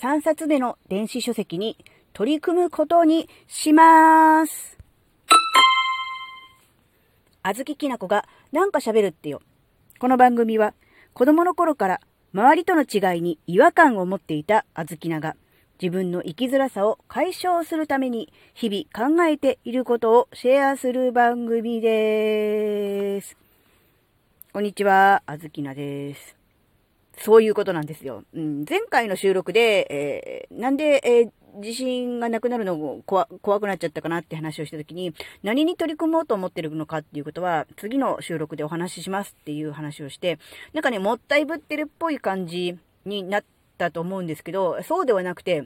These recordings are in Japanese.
3冊目の電子書籍に取り組むことにします。あずききなこがなんか喋るってよ。この番組は子供の頃から周りとの違いに違和感を持っていたあずきなが自分の生きづらさを解消するために日々考えていることをシェアする番組です。こんにちは、あずきなです。そういうことなんですよ。うん、前回の収録で、えー、なんで、えー、自信がなくなるのを怖くなっちゃったかなって話をしたときに、何に取り組もうと思ってるのかっていうことは、次の収録でお話ししますっていう話をして、なんかね、もったいぶってるっぽい感じになったと思うんですけど、そうではなくて、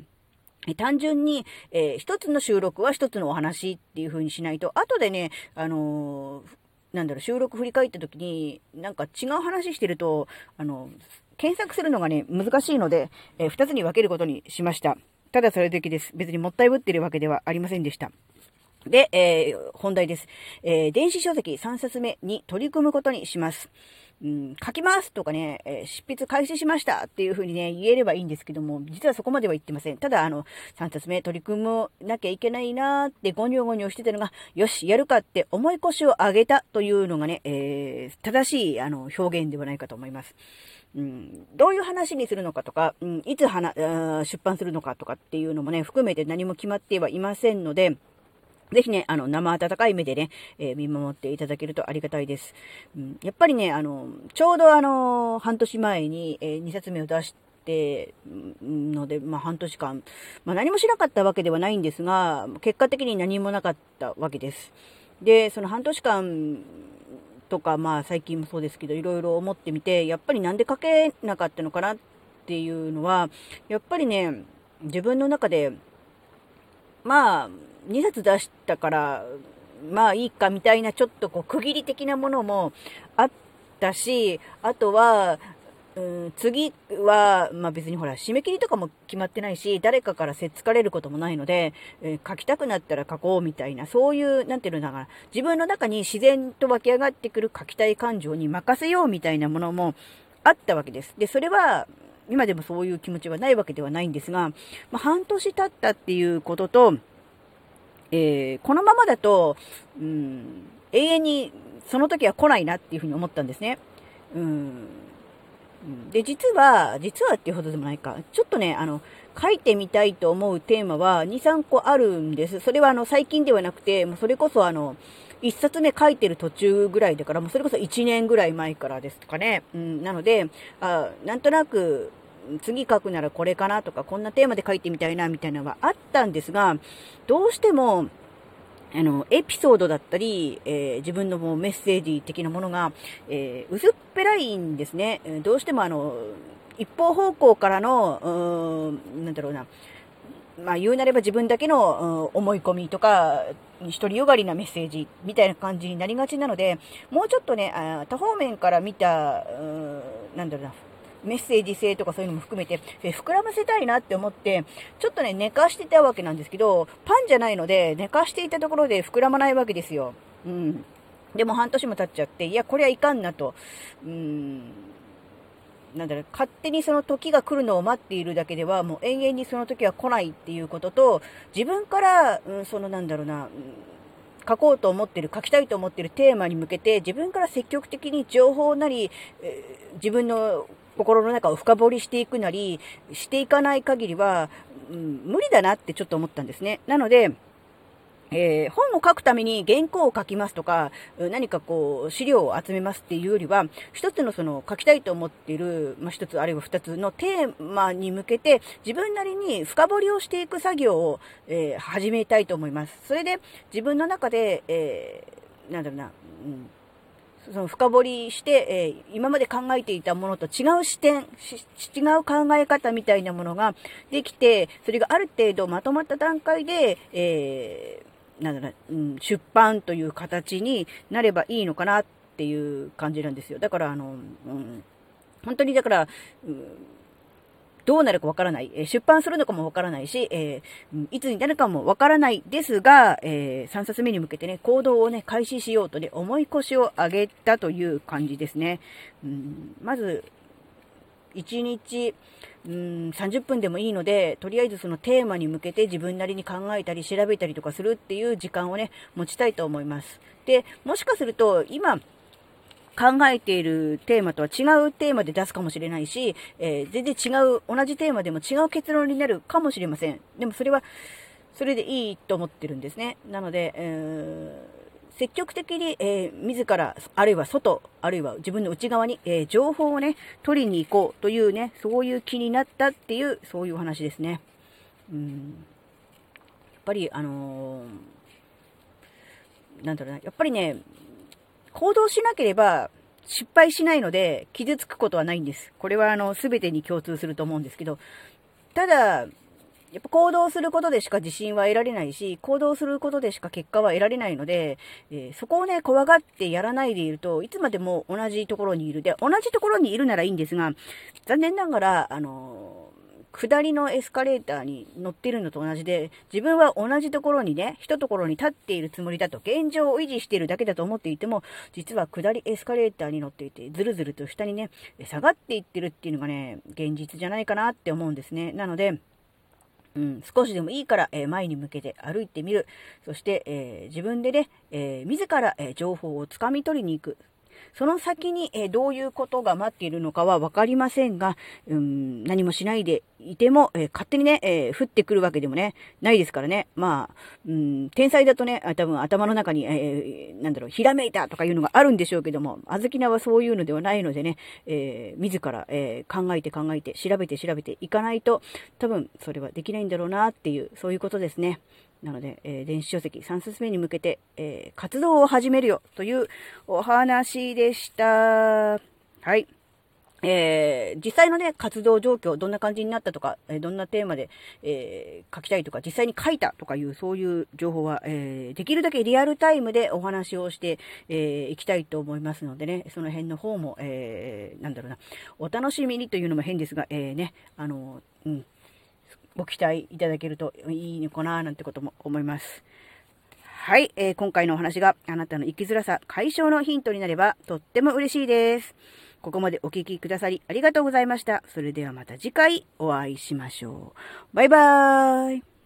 単純に、えー、一つの収録は一つのお話っていう風にしないと、後でね、あのー、なんだろう、収録振り返った時に、なんか違う話してると、あの、検索するのがね、難しいので、えー、二つに分けることにしました。ただそれだけです。別にもったいぶってるわけではありませんでした。で、えー、本題です。えー、電子書籍3冊目に取り組むことにします。うん、書きますとかね、えー、執筆開始しましたっていう風にね、言えればいいんですけども、実はそこまでは言ってません。ただ、あの、3冊目取り組むなきゃいけないなーってゴニョゴニョしてたのが、よし、やるかって思い腰を上げたというのがね、えー、正しい、あの、表現ではないかと思います。うん、どういう話にするのかとか、うん、いつ出版するのかとかっていうのもね、含めて何も決まってはいませんので、ぜひね、あの、生温かい目でね、えー、見守っていただけるとありがたいです。うん、やっぱりね、あの、ちょうどあの、半年前に、えー、2冊目を出して、ので、まあ、半年間、まあ、何もしなかったわけではないんですが、結果的に何もなかったわけです。で、その半年間、とか、まあ最近もそうですけど、いろいろ思ってみて、やっぱりなんで書けなかったのかなっていうのは、やっぱりね、自分の中で、まあ、2冊出したから、まあいいかみたいなちょっとこう区切り的なものもあったし、あとは、うん、次は、まあ別にほら、締め切りとかも決まってないし、誰かからせっつかれることもないので、えー、書きたくなったら書こうみたいな、そういう、なんていうのだから、自分の中に自然と湧き上がってくる書きたい感情に任せようみたいなものもあったわけです。で、それは、今でもそういう気持ちはないわけではないんですが、まあ、半年経ったっていうことと、えー、このままだと、うん、永遠にその時は来ないなっていうふうに思ったんですね。うんで、実は、実はっていうほどでもないか。ちょっとね、あの、書いてみたいと思うテーマは2、3個あるんです。それはあの、最近ではなくて、もうそれこそあの、1冊目書いてる途中ぐらいだから、もうそれこそ1年ぐらい前からですとかね。うん、なので、あなんとなく、次書くならこれかなとか、こんなテーマで書いてみたいなみたいなのはあったんですが、どうしても、あの、エピソードだったり、えー、自分のもうメッセージ的なものが、えー、薄っぺらいんですね。どうしてもあの、一方方向からの、うーん、なんだろうな、まあ言うなれば自分だけの、思い込みとか、独りよがりなメッセージみたいな感じになりがちなので、もうちょっとね、あ多方面から見た、うーんなんだろうな、メッセージ性とかそういうのも含めて、膨らませたいなって思って、ちょっとね、寝かしてたわけなんですけど、パンじゃないので、寝かしていたところで膨らまないわけですよ。うん。でも半年も経っちゃって、いや、これはいかんなと。うん。なんだろう、勝手にその時が来るのを待っているだけでは、もう永遠にその時は来ないっていうことと、自分から、うん、そのなんだろうな、うん書こうと思ってる、書きたいと思ってるテーマに向けて、自分から積極的に情報なり、えー、自分の心の中を深掘りしていくなり、していかない限りは、うん、無理だなってちょっと思ったんですね。なので、えー、本を書くために原稿を書きますとか、何かこう、資料を集めますっていうよりは、一つのその書きたいと思っている、まあ、一つあるいは二つのテーマに向けて、自分なりに深掘りをしていく作業を、えー、始めたいと思います。それで、自分の中で、えー、なんだろうな、うんその深掘りして、えー、今まで考えていたものと違う視点、違う考え方みたいなものができて、それがある程度まとまった段階で、えー、なんだろう、うん、出版という形になればいいのかなっていう感じなんですよ。だから、あの、うん、本当にだから、うんどうなるかわからない、え出版するのかもわからないし、えー、いつになるかもわからないですが、えー、3冊目に向けてね、行動をね、開始しようとね、思い越しを上げたという感じですね。うん、まず、1日、うん、30分でもいいので、とりあえずそのテーマに向けて自分なりに考えたり調べたりとかするっていう時間をね、持ちたいと思います。で、もしかすると、今、考えているテーマとは違うテーマで出すかもしれないし、えー、全然違う、同じテーマでも違う結論になるかもしれません。でもそれは、それでいいと思ってるんですね。なので、えー、積極的に、えー、自ら、あるいは外、あるいは自分の内側に、えー、情報をね、取りに行こうというね、そういう気になったっていう、そういうお話ですね。うん。やっぱり、あのなんだろうな、やっぱりね、行動しなければ失敗しないので、傷つくことはないんです。これはあの、すべてに共通すると思うんですけど、ただ、やっぱ行動することでしか自信は得られないし、行動することでしか結果は得られないので、えー、そこをね、怖がってやらないでいるといつまでも同じところにいる。で、同じところにいるならいいんですが、残念ながら、あの下りのエスカレーターに乗ってるのと同じで、自分は同じところにね、一ところに立っているつもりだと、現状を維持しているだけだと思っていても、実は下りエスカレーターに乗っていて、ずるずると下にね、下がっていってるっていうのがね、現実じゃないかなって思うんですね。なので、うん、少しでもいいから、えー、前に向けて歩いてみる。そして、えー、自分でね、えー、自ら、え情報をつかみ取りに行く。その先に、えどういうことが待っているのかはわかりませんが、うん、何もしないでいても、え、勝手にね、え、降ってくるわけでもね、ないですからね。まあ、うん、天才だとね、多分頭の中に、えー、なんだろう、ひらめいたとかいうのがあるんでしょうけども、あずきなはそういうのではないのでね、えー、自ら、えー、考えて考えて、調べて調べていかないと、多分それはできないんだろうなっていう、そういうことですね。なので、えー、電子書籍3冊目に向けて、えー、活動を始めるよというお話でした。はい。えー、実際のね、活動状況、どんな感じになったとか、えー、どんなテーマで、えー、書きたいとか、実際に書いたとかいう、そういう情報は、えできるだけリアルタイムでお話をして、えいきたいと思いますのでね、その辺の方も、えなんだろうな、お楽しみにというのも変ですが、えね、あの、うん、ご期待いただけるといいのかななんてことも思います。はい、えー、今回のお話があなたの生きづらさ解消のヒントになればとっても嬉しいです。ここまでお聴きくださりありがとうございました。それではまた次回お会いしましょう。バイバーイ。